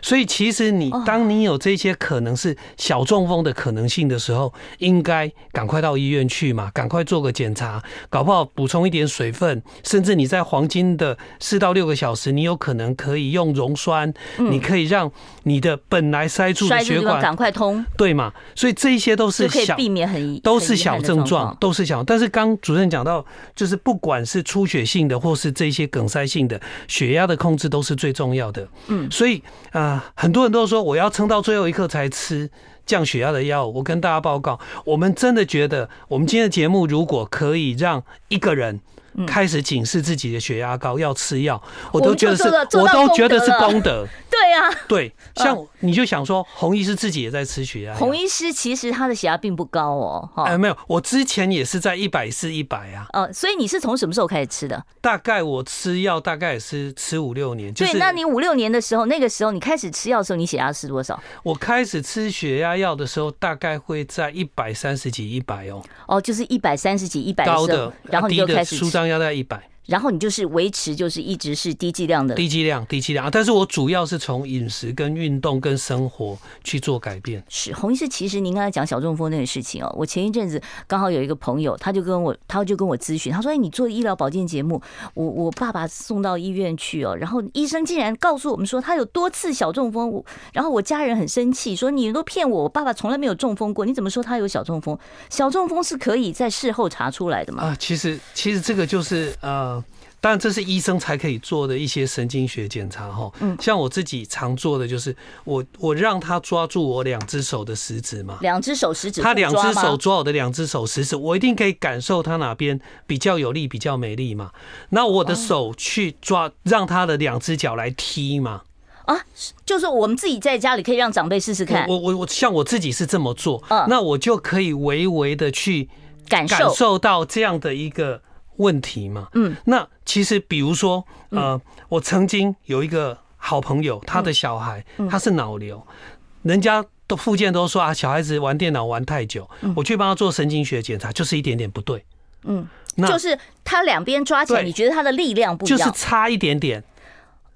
Speaker 2: 所以其实你当你有这些可能是小中风的可能性的时候，应该赶快到医院去嘛，赶快做个检查，搞不好补充一点水分，甚至你在黄金的四到六个小时，你有可能可以用溶栓，你可以让你的本来塞住的血管
Speaker 1: 赶快通。
Speaker 2: 对嘛？所以这一些都是小，
Speaker 1: 避免很
Speaker 2: 都是小症状，都是小。但是刚主任讲到，就是不管是出血性的，或是这些梗塞性的，血压的控制都是最重要的。嗯，所以啊，很多人都说我要撑到最后一刻才吃降血压的药。我跟大家报告，我们真的觉得，我们今天的节目如果可以让一个人。开始警示自己的血压高要吃药，我都觉得是，我都觉得是功德。
Speaker 1: 对啊，
Speaker 2: 对，像你就想说，洪医师自己也在吃血压。
Speaker 1: 洪医师其实他的血压并不高哦，
Speaker 2: 哎，没有，我之前也是在一百四一百啊。
Speaker 1: 哦，所以你是从什么时候开始吃的？
Speaker 2: 大概我吃药大概也是吃五六年。
Speaker 1: 对，那你五六年的时候，那个时候你开始吃药的时候，你血压是多少？
Speaker 2: 我开始吃血压药的时候，大概会在一百三十几、一百哦。
Speaker 1: 哦，就是一百三十几、一百
Speaker 2: 高的，
Speaker 1: 然后你就开始
Speaker 2: 舒张药在一百。
Speaker 1: 然后你就是维持，就是一直是低剂量的，
Speaker 2: 低剂量，低剂量。但是我主要是从饮食、跟运动、跟生活去做改变。
Speaker 1: 是洪医师，其实您刚才讲小中风那个事情哦，我前一阵子刚好有一个朋友，他就跟我，他就跟我咨询，他说：“哎，你做医疗保健节目，我我爸爸送到医院去哦，然后医生竟然告诉我们说他有多次小中风，然后我家人很生气，说你都骗我，我爸爸从来没有中风过，你怎么说他有小中风？小中风是可以在事后查出来的吗？”
Speaker 2: 啊，其实其实这个就是呃。当然，这是医生才可以做的一些神经学检查哈。嗯，像我自己常做的就是我，我我让他抓住我两只手的食指嘛，
Speaker 1: 两只手食指，
Speaker 2: 他两只手抓我的两只手食指，我一定可以感受他哪边比较有力，比较没力嘛。那我的手去抓，让他的两只脚来踢嘛。
Speaker 1: 啊，就是我们自己在家里可以让长辈试试看。
Speaker 2: 我我我，像我自己是这么做，那我就可以微微的去感受到这样的一个。问题嘛，嗯，那其实比如说，呃，我曾经有一个好朋友，他的小孩他是脑瘤，人家都附件都说啊，小孩子玩电脑玩太久，我去帮他做神经学检查，就是一点点不对，
Speaker 1: 嗯，就是他两边抓起来，你觉得他的力量不一样，
Speaker 2: 就是差一点点。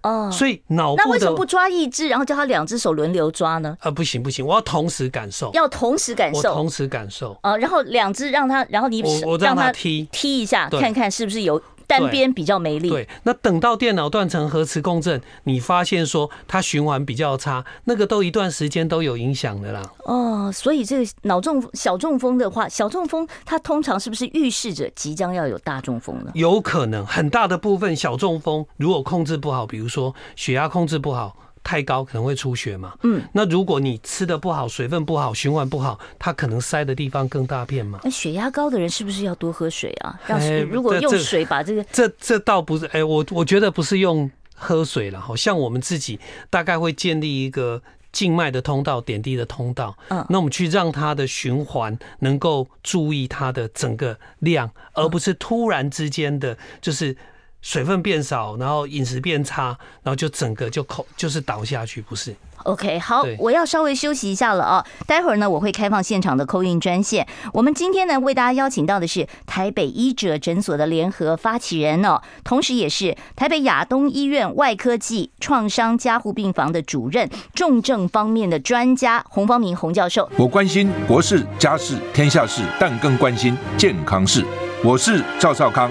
Speaker 1: 哦，
Speaker 2: 所以脑部
Speaker 1: 那为什么不抓一只，然后叫他两只手轮流抓呢？
Speaker 2: 啊，不行不行，我要同时感受，
Speaker 1: 要同时感受，
Speaker 2: 同时感受。
Speaker 1: 啊，然后两只让他，然后你
Speaker 2: 我让他踢
Speaker 1: 踢一下，看看是不是有。单边比较没力。
Speaker 2: 对，那等到电脑断层核磁共振，你发现说它循环比较差，那个都一段时间都有影响的啦。
Speaker 1: 哦，所以这个脑中小中风的话，小中风它通常是不是预示着即将要有大中风呢？
Speaker 2: 有可能，很大的部分小中风如果控制不好，比如说血压控制不好。太高可能会出血嘛？嗯，那如果你吃的不好，水分不好，循环不好，它可能塞的地方更大片嘛。
Speaker 1: 那血压高的人是不是要多喝水啊？要是如果用水把这个，
Speaker 2: 这这倒不是，哎，我我觉得不是用喝水了，好像我们自己大概会建立一个静脉的通道、点滴的通道，嗯，那我们去让它的循环能够注意它的整个量，而不是突然之间的就是。水分变少，然后饮食变差，然后就整个就口就是倒下去，不是
Speaker 1: ？OK，好，我要稍微休息一下了啊。待会儿呢，我会开放现场的 call in 专线。我们今天呢，为大家邀请到的是台北医者诊所的联合发起人哦，同时也是台北亚东医院外科暨创伤加护病房的主任，重症方面的专家洪方明洪教授。
Speaker 3: 我关心国事、家事、天下事，但更关心健康事。我是赵少康。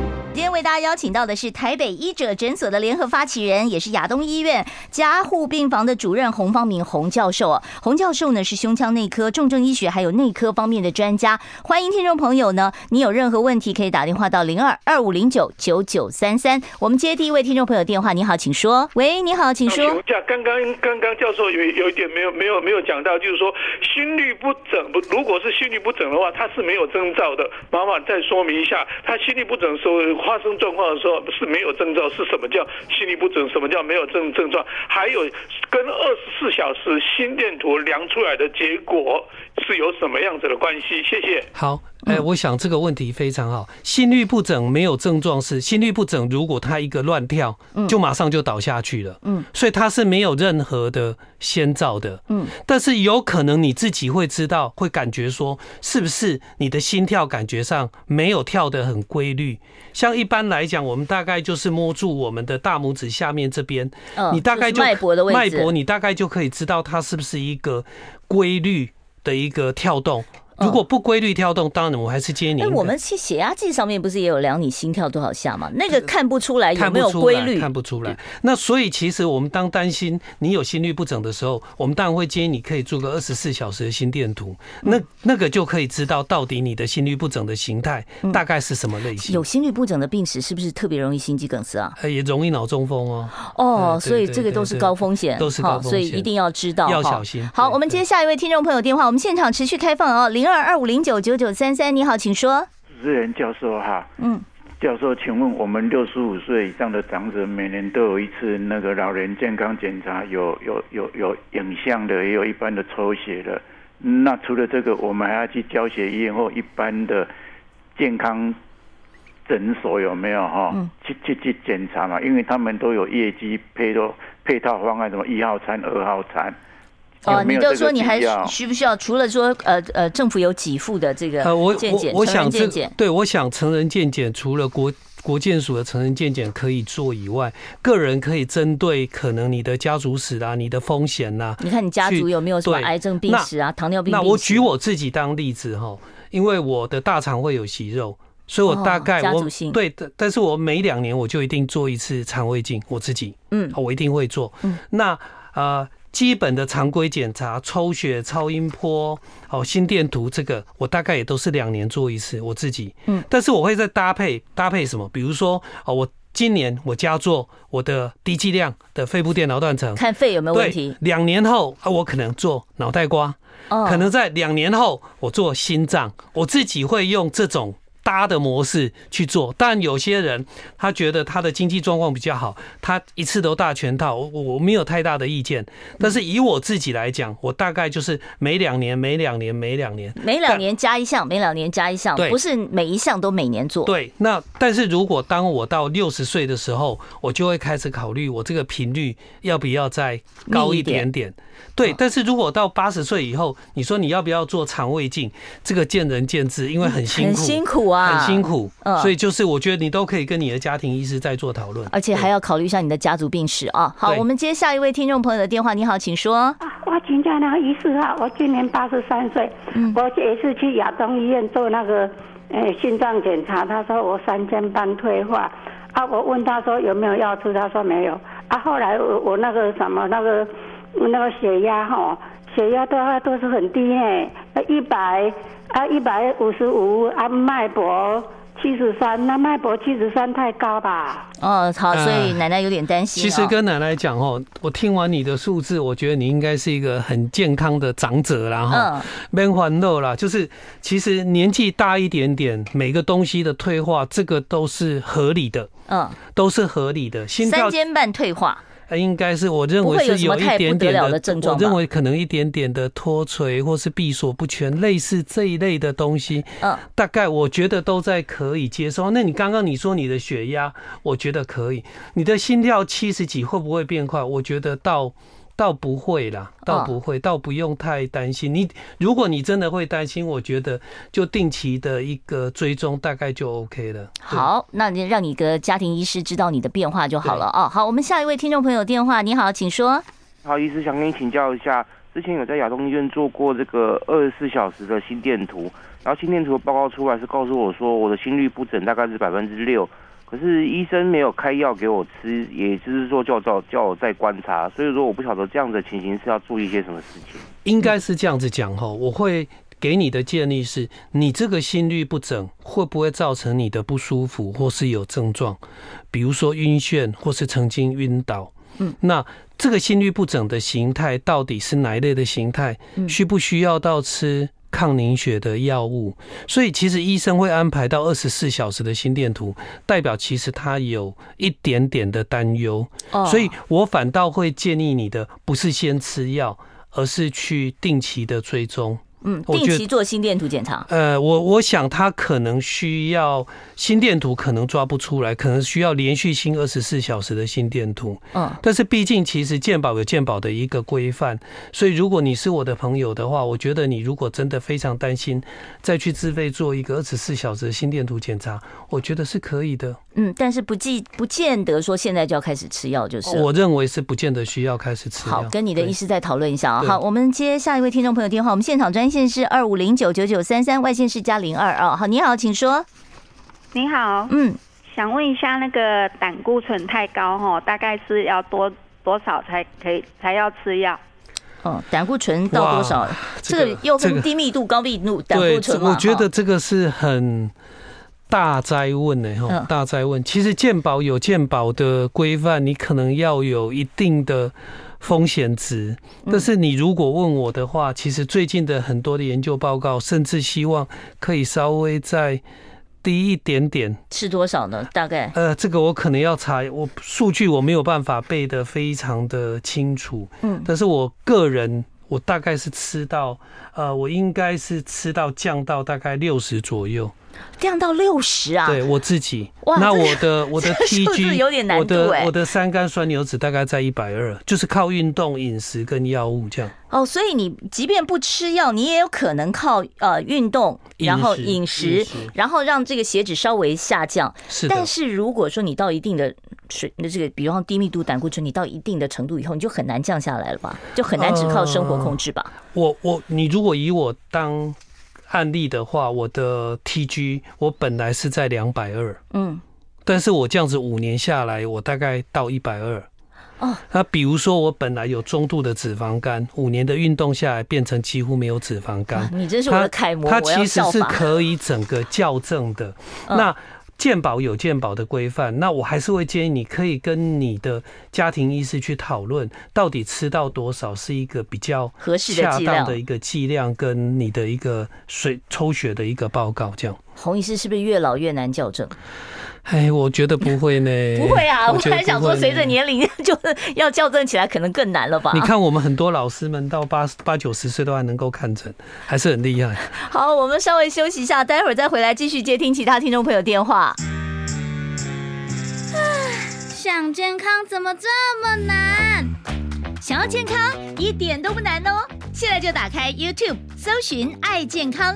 Speaker 1: 今天为大家邀请到的是台北医者诊所的联合发起人，也是亚东医院加护病房的主任洪方明洪教授。洪教授呢是胸腔内科、重症医学还有内科方面的专家。欢迎听众朋友呢，你有任何问题可以打电话到零二二五零九九九三三。我们接第一位听众朋友电话，你好，请说。喂，你好，请说。
Speaker 4: 刚刚刚刚教授有有一点没有没有没有讲到，就是说心律不整不，如果是心律不整的话，他是没有征兆的。麻烦再说明一下，他心律不整的时候。发生状况的时候是没有症状，是什么叫心律不准？什么叫没有症症状？还有跟二十四小时心电图量出来的结果是有什么样子的关系？谢谢。
Speaker 2: 好。哎，我想这个问题非常好。心律不整没有症状是心律不整，如果他一个乱跳，就马上就倒下去了。嗯，所以他是没有任何的先兆的。嗯，但是有可能你自己会知道，会感觉说，是不是你的心跳感觉上没有跳得很规律？像一般来讲，我们大概就是摸住我们的大拇指下面这边，你大概就脉搏的位置，脉搏你大概就可以知道它是不是一个规律的一个跳动。如果不规律跳动，当然我还是建议你。
Speaker 1: 那我们去血压计上面不是也有量你心跳多少下吗？那个看不出来有没有规律，
Speaker 2: 看不出来。那所以其实我们当担心你有心律不整的时候，我们当然会建议你可以做个二十四小时的心电图，那那个就可以知道到底你的心律不整的形态大概是什么类型。
Speaker 1: 有心律不整的病史是不是特别容易心肌梗塞啊？
Speaker 2: 也容易脑中风哦。
Speaker 1: 哦，所以这个都是高风险，
Speaker 2: 都是高风险，
Speaker 1: 所以一定要知道，
Speaker 2: 要小心。
Speaker 1: 好，我们接下一位听众朋友电话，我们现场持续开放哦，零二二二五零九九。九九三三，你好，请说。
Speaker 5: 主持人教授哈，嗯，教授，请问我们六十五岁以上的长者每年都有一次那个老人健康检查，有有有有影像的，也有一般的抽血的。那除了这个，我们还要去教学医院或一般的健康诊所有没有哈？去去去检查嘛，因为他们都有业绩配套配套方案，什么一号餐、二号餐。
Speaker 1: 哦，你就说你还需不需要？除了说呃呃，政府有给付的这个呃，我我
Speaker 2: 我想这对，我想成人健检除了国国健署的成人健检可以做以外，个人可以针对可能你的家族史啊、你的风险呐，
Speaker 1: 你看你家族有没有什么癌症病史啊、糖尿病？
Speaker 2: 那我举我自己当例子哈，因为我的大肠会有息肉，所以我大概我对，但是我每两年我就一定做一次肠胃镜，我自己嗯，我一定会做。嗯，那呃。基本的常规检查，抽血、超音波、哦心电图，这个我大概也都是两年做一次，我自己。嗯，但是我会再搭配搭配什么？比如说，哦，我今年我加做我的低剂量的肺部电脑断层，
Speaker 1: 看肺有没有问题。
Speaker 2: 两年后啊，我可能做脑袋瓜，哦可能在两年后我做心脏，我自己会用这种。搭的模式去做，但有些人他觉得他的经济状况比较好，他一次都大全套，我我没有太大的意见。但是以我自己来讲，我大概就是每两年、每两年、每两年、
Speaker 1: 每两年加一项，每两年加一项，不是每一项都每年做。
Speaker 2: 对，那但是如果当我到六十岁的时候，我就会开始考虑我这个频率要不要再高一点点。对，但是如果到八十岁以后，你说你要不要做肠胃镜？这个见仁见智，因为很辛苦，
Speaker 1: 很辛苦啊，
Speaker 2: 很辛苦。嗯所以就是我觉得你都可以跟你的家庭医师再做讨论，
Speaker 1: 而且还要考虑一下你的家族病史啊。好，我们接下一位听众朋友的电话。你好，请说。
Speaker 6: 我请教那个医师啊，我今年八十三岁，我也是去亚东医院做那个呃心脏检查，他说我三尖瓣退化啊，我问他说有没有药吃，他说没有啊。后来我我那个什么那个。那个血压哈，血压的话都是很低哎，一百啊一百五十五啊，脉搏七十三，那脉搏七十三太高吧？
Speaker 1: 哦，好，所以奶奶有点担心。
Speaker 2: 其实跟奶奶讲哦，我听完你的数字，我觉得你应该是一个很健康的长者啦哈，没烦恼啦。就是其实年纪大一点点，每个东西的退化，这个都是合理的，嗯，都是合理的。心跳
Speaker 1: 三尖瓣退化。
Speaker 2: 应该是我认为是有一点点的，我认为可能一点点的脱垂或是闭锁不全，类似这一类的东西。嗯，大概我觉得都在可以接受。那你刚刚你说你的血压，我觉得可以。你的心跳七十几会不会变快？我觉得到。倒不会啦，倒不会，倒不用太担心。你如果你真的会担心，我觉得就定期的一个追踪，大概就 OK 了。
Speaker 1: 好，那你让你的家庭医师知道你的变化就好了哦。好，我们下一位听众朋友电话，你好，请说。
Speaker 7: 好，医师想跟你请教一下，之前有在亚东医院做过这个二十四小时的心电图，然后心电图的报告出来是告诉我说我的心率不整大概是百分之六。可是医生没有开药给我吃，也就是说叫叫叫我再观察，所以说我不晓得这样的情形是要注意一些什么事情。
Speaker 2: 应该是这样子讲哈，我会给你的建议是，你这个心率不整会不会造成你的不舒服，或是有症状，比如说晕眩，或是曾经晕倒。嗯，那这个心率不整的形态到底是哪一类的形态？需不需要到吃？抗凝血的药物，所以其实医生会安排到二十四小时的心电图，代表其实他有一点点的担忧。所以我反倒会建议你的不是先吃药，而是去定期的追踪。
Speaker 1: 嗯，定期做心电图检查。
Speaker 2: 呃，我我想他可能需要心电图，可能抓不出来，可能需要连续性二十四小时的心电图。嗯，但是毕竟其实健保有健保的一个规范，所以如果你是我的朋友的话，我觉得你如果真的非常担心，再去自费做一个二十四小时的心电图检查，我觉得是可以的。
Speaker 1: 嗯，但是不记不见得说现在就要开始吃药，就是
Speaker 2: 我认为是不见得需要开始吃药。
Speaker 1: 好，跟你的医师再讨论一下啊。好，我们接下一位听众朋友电话，我们现场专线是二五零九九九三三，外线是加零二二。好，你好，请说。
Speaker 8: 你好，嗯，想问一下那个胆固醇太高哈，大概是要多多少才可以才要吃药？
Speaker 1: 哦，胆固醇到多少？这个又分低密度、高密度胆固醇。
Speaker 2: 我觉得这个是很。大灾问呢？哈，大灾问。其实鉴宝有鉴宝的规范，你可能要有一定的风险值。但是你如果问我的话，其实最近的很多的研究报告，甚至希望可以稍微再低一点点。
Speaker 1: 是多少呢？大概？
Speaker 2: 呃，这个我可能要查，我数据我没有办法背得非常的清楚。嗯，但是我个人，我大概是吃到，呃，我应该是吃到降到大概六十左右。
Speaker 1: 降到六十啊！
Speaker 2: 对我自己，那我的 我的 TG
Speaker 1: 有点难度，
Speaker 2: 我的我的三甘酸牛脂大概在一百二，就是靠运动、饮食跟药物这样。
Speaker 1: 哦，所以你即便不吃药，你也有可能靠呃运动，然后饮食，然后让这个血脂稍微下降。是，但是如果说你到一定的水，那这个比方低密度胆固醇，你到一定的程度以后，你就很难降下来了吧？就很难只靠生活控制吧？呃、
Speaker 2: 我我你如果以我当。案例的话，我的 TG 我本来是在两百二，嗯，但是我这样子五年下来，我大概到一百二。哦，那比如说我本来有中度的脂肪肝，五年的运动下来变成几乎没有脂肪肝。
Speaker 1: 你真是我的楷模，
Speaker 2: 它其实是可以整个校正的。那。健保有健保的规范，那我还是会建议你可以跟你的家庭医师去讨论，到底吃到多少是一个比较
Speaker 1: 合适的、恰当
Speaker 2: 的一个剂量，跟你的一个水抽血的一个报告，这样。
Speaker 1: 洪医师是不是越老越难校正？
Speaker 2: 哎，我觉得不会呢。
Speaker 1: 不会啊，我还想说，随着年龄，就是要校正起来可能更难了吧？
Speaker 2: 你看，我们很多老师们到八八九十岁都还能够看诊，还是很厉害。
Speaker 1: 好，我们稍微休息一下，待会儿再回来继续接听其他听众朋友电话。
Speaker 9: 想健康怎么这么难？想要健康一点都不难哦！现在就打开 YouTube，搜寻“爱健康”，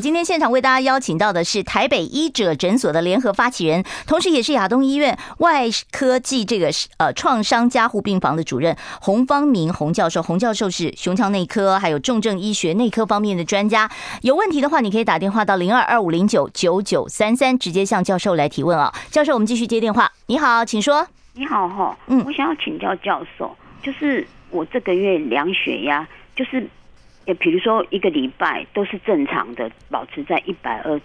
Speaker 1: 今天现场为大家邀请到的是台北医者诊所的联合发起人，同时也是亚东医院外科暨这个呃创伤加护病房的主任洪方明洪教授。洪教授是胸腔内科还有重症医学内科方面的专家。有问题的话，你可以打电话到零二二五零九九九三三，直接向教授来提问啊。教授，我们继续接电话。你好，请说。
Speaker 10: 你好哈，嗯，我想要请教教授，就是我这个月量血压，就是。也比如说一个礼拜都是正常的，保持在一百二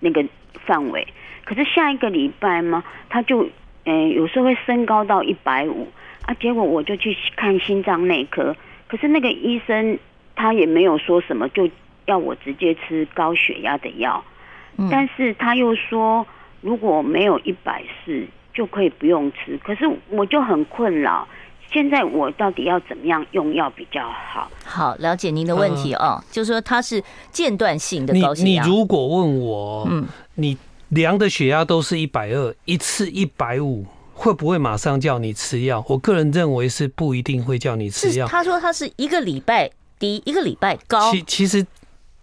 Speaker 10: 那个范围，可是下一个礼拜嘛，他就嗯有时候会升高到一百五。啊，结果我就去看心脏内科，可是那个医生他也没有说什么，就要我直接吃高血压的药，但是他又说如果没有一百四就可以不用吃，可是我就很困扰。现在我到底要怎么样用药比较好？
Speaker 1: 好，了解您的问题哦，呃、就是说它是间断性的高血压。
Speaker 2: 你你如果问我，嗯，你量的血压都是一百二，一次一百五，会不会马上叫你吃药？我个人认为是不一定会叫你吃药。
Speaker 1: 他说他是一个礼拜低，一个礼拜高。
Speaker 2: 其其实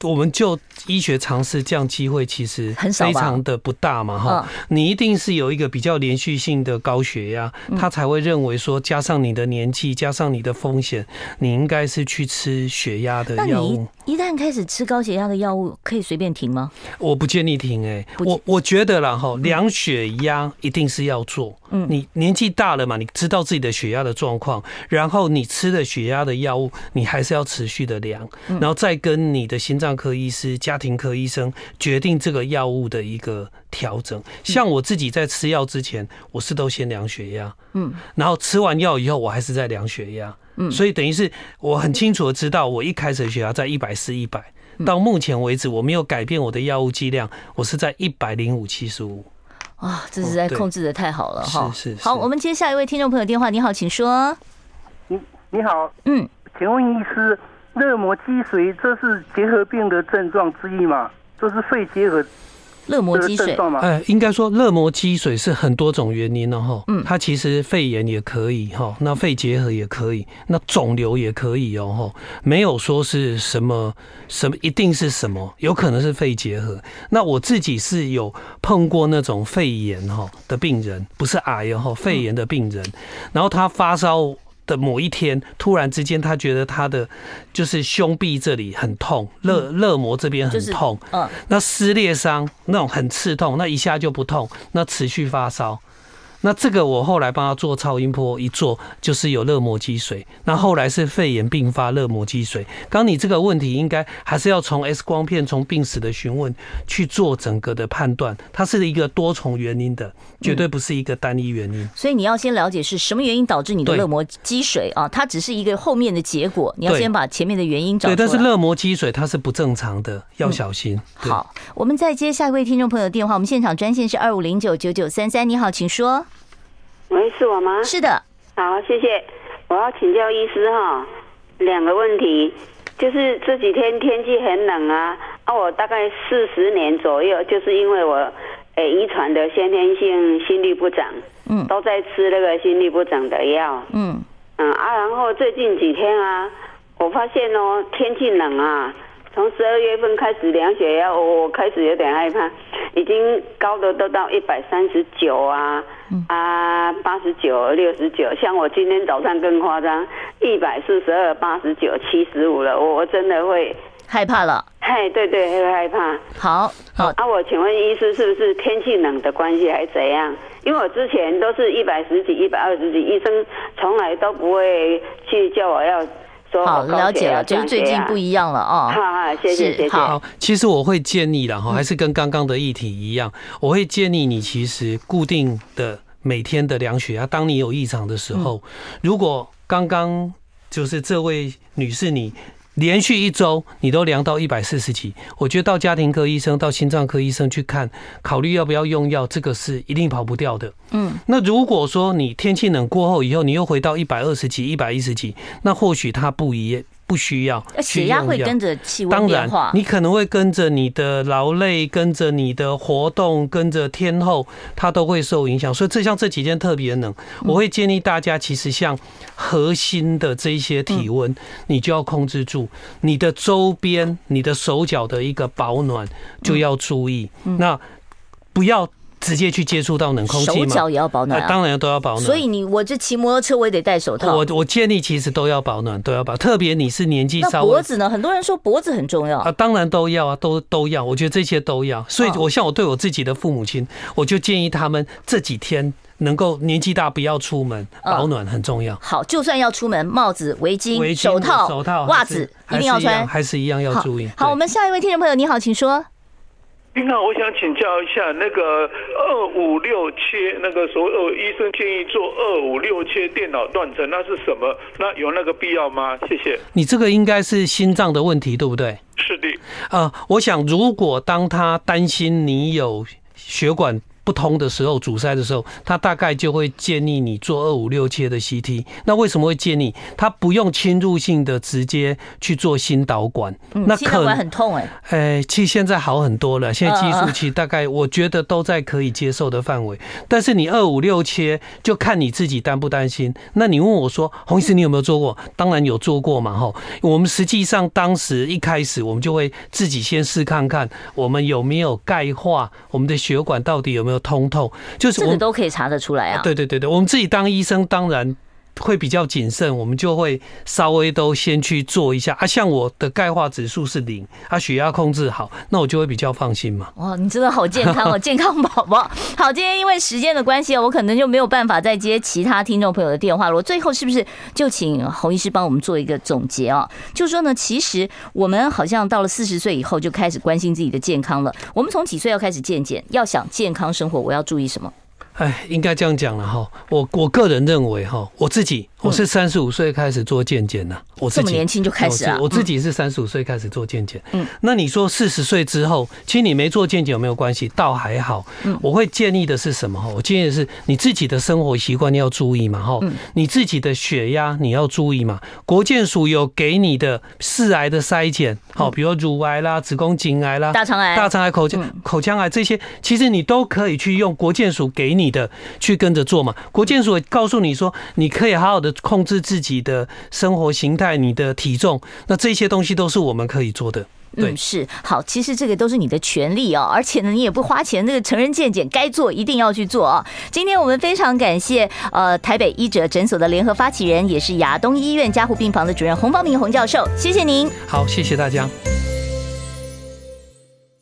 Speaker 2: 我们就医学常识，这样机会其实非常的不大嘛，哈。你一定是有一个比较连续性的高血压，他才会认为说，加上你的年纪，加上你的风险，你应该是去吃血压的药物。
Speaker 1: 一旦开始吃高血压的药物，可以随便停吗？
Speaker 2: 我不建议停，哎，我我觉得啦，哈，量血压一定是要做。嗯，你年纪大了嘛，你知道自己的血压的状况，然后你吃的血压的药物，你还是要持续的量，然后再跟你的心脏科医师、家庭科医生决定这个药物的一个调整。像我自己在吃药之前，我是都先量血压，嗯，然后吃完药以后，我还是在量血压，嗯，所以等于是我很清楚的知道，我一开始的血压在一百四、一百，到目前为止我没有改变我的药物剂量，我是在一百零五、七十五。
Speaker 1: 啊，这是在控制的太好了哈！
Speaker 2: 是是，是。
Speaker 1: 好，我们接下一位听众朋友电话。你好，请说。
Speaker 11: 你你好，嗯，请问医师，热膜积水这是结核病的症状之一吗？这是肺结核。
Speaker 1: 肋膜积水，
Speaker 2: 哎，应该说热膜积水是很多种原因的哈。嗯，它其实肺炎也可以哈，那肺结核也可以，那肿瘤也可以哦哈，没有说是什么什么一定是什么，有可能是肺结核。那我自己是有碰过那种肺炎哈的病人，不是癌哈，肺炎的病人，然后他发烧。的某一天，突然之间，他觉得他的就是胸壁这里很痛，肋肋膜这边很痛，嗯，那撕裂伤那种很刺痛，那一下就不痛，那持续发烧。那这个我后来帮他做超音波，一做就是有热膜积水。那后来是肺炎并发热膜积水。刚你这个问题应该还是要从 X 光片、从病史的询问去做整个的判断，它是一个多重原因的，绝对不是一个单一原因。
Speaker 1: 所以你要先了解是什么原因导致你的热膜积水啊？它只是一个后面的结果，你要先把前面的原因找出来。
Speaker 2: 对，但是热膜积水它是不正常的，要小心。
Speaker 1: 好，我们再接下一位听众朋友的电话，我们现场专线是二五零九九九三三，你好，请说。
Speaker 12: 喂，是我吗？
Speaker 1: 是的。
Speaker 12: 好，谢谢。我要请教医师哈，两个问题，就是这几天天气很冷啊，啊，我大概四十年左右，就是因为我诶遗传的先天性心律不整，嗯，都在吃那个心律不整的药，嗯嗯啊，然后最近几天啊，我发现哦，天气冷啊。从十二月份开始量血压，我我开始有点害怕，已经高的都到一百三十九啊，啊八十九、六十九，像我今天早上更夸张，一百四十二、八十九、七十五了，我我真的会
Speaker 1: 害怕了。
Speaker 12: 嗨，对对，会害怕。
Speaker 1: 好，好，
Speaker 12: 啊，我请问医师是不是天气冷的关系还是怎样？因为我之前都是一百十几、一百二十几，医生从来都不会去叫我要。
Speaker 1: 好，了解了，就是最近不一样了哦。
Speaker 12: 好，好，谢谢，谢谢。
Speaker 2: 好，其实我会建议的哈，还是跟刚刚的议题一样，我会建议你其实固定的每天的量血压，当你有异常的时候，如果刚刚就是这位女士你。连续一周你都量到一百四十几，我觉得到家庭科医生、到心脏科医生去看，考虑要不要用药，这个是一定跑不掉的。嗯，那如果说你天气冷过后以后，你又回到一百二十几、一百一十几，那或许它不一样。不需要，
Speaker 1: 血压会跟着气温变化。当然，
Speaker 2: 你可能会跟着你的劳累，跟着你的活动，跟着天候，它都会受影响。所以，这像这几天特别冷，我会建议大家，其实像核心的这些体温，你就要控制住。你的周边，你的手脚的一个保暖就要注意。那不要。直接去接触到冷空气吗？
Speaker 1: 手脚也要保暖啊，
Speaker 2: 当然都要保暖。
Speaker 1: 所以你我这骑摩托车我也得戴手套。
Speaker 2: 我我建议其实都要保暖，都要保。特别你是年纪稍微。
Speaker 1: 脖子呢？很多人说脖子很重要
Speaker 2: 啊，当然都要啊，都都要。我觉得这些都要。所以，我像我对我自己的父母亲，我就建议他们这几天能够年纪大不要出门，保暖很重要。
Speaker 1: 好，就算要出门，帽子、围巾、手套、手套、袜子一定要穿，
Speaker 2: 还是一样要注意。
Speaker 1: 好，我们下一位听众朋友，你好，请说。
Speaker 4: 您好，我想请教一下，那个二五六切，那个所有医生建议做二五六切电脑断层，那是什么？那有那个必要吗？谢谢。
Speaker 2: 你这个应该是心脏的问题，对不对？
Speaker 4: 是的。
Speaker 2: 呃，我想如果当他担心你有血管不通的时候，阻塞的时候，他大概就会建议你做二五六切的 CT。那为什么会建议？他不用侵入性的直接去做心导管，
Speaker 1: 嗯、
Speaker 2: 那
Speaker 1: 可能很痛哎、
Speaker 2: 欸。哎，其实现在好很多了，现在技术其实大概我觉得都在可以接受的范围。但是你二五六切，就看你自己担不担心。那你问我说，洪医师你有没有做过？当然有做过嘛，哈。我们实际上当时一开始，我们就会自己先试看看，我们有没有钙化，我们的血管到底有没有通透，就是我们
Speaker 1: 这个都可以查得出来啊。
Speaker 2: 对对对对，我们自己当医生当然。会比较谨慎，我们就会稍微都先去做一下啊。像我的钙化指数是零，啊，血压控制好，那我就会比较放心嘛。
Speaker 1: 哇，你真的好健康哦，健康宝宝。好，今天因为时间的关系，我可能就没有办法再接其他听众朋友的电话了。我最后是不是就请洪医师帮我们做一个总结啊？就说呢，其实我们好像到了四十岁以后就开始关心自己的健康了。我们从几岁要开始健检？要想健康生活，我要注意什么？
Speaker 2: 哎，应该这样讲了哈。我我个人认为哈，我自己我是三十五岁开始做健检的。我自己
Speaker 1: 这么年轻就开始啊？
Speaker 2: 我自己是三十五岁开始做健检。嗯，那你说四十岁之后，其实你没做健检有没有关系？倒还好。嗯，我会建议的是什么哈？我建议的是你自己的生活习惯要注意嘛哈。嗯，你自己的血压你要注意嘛。国健署有给你的四癌的筛检，好，比如乳癌啦、子宫颈癌啦、
Speaker 1: 大肠癌、
Speaker 2: 大肠癌、口腔口腔癌这些，其实你都可以去用国健署给你。你的去跟着做嘛，国健署告诉你说，你可以好好的控制自己的生活形态，你的体重，那这些东西都是我们可以做的。对，
Speaker 1: 嗯，是好，其实这个都是你的权利哦，而且呢，你也不花钱，那个成人健检该做一定要去做啊。今天我们非常感谢呃台北医者诊所的联合发起人，也是亚东医院加护病房的主任洪方明洪教授，谢谢您。
Speaker 2: 好，谢谢大家。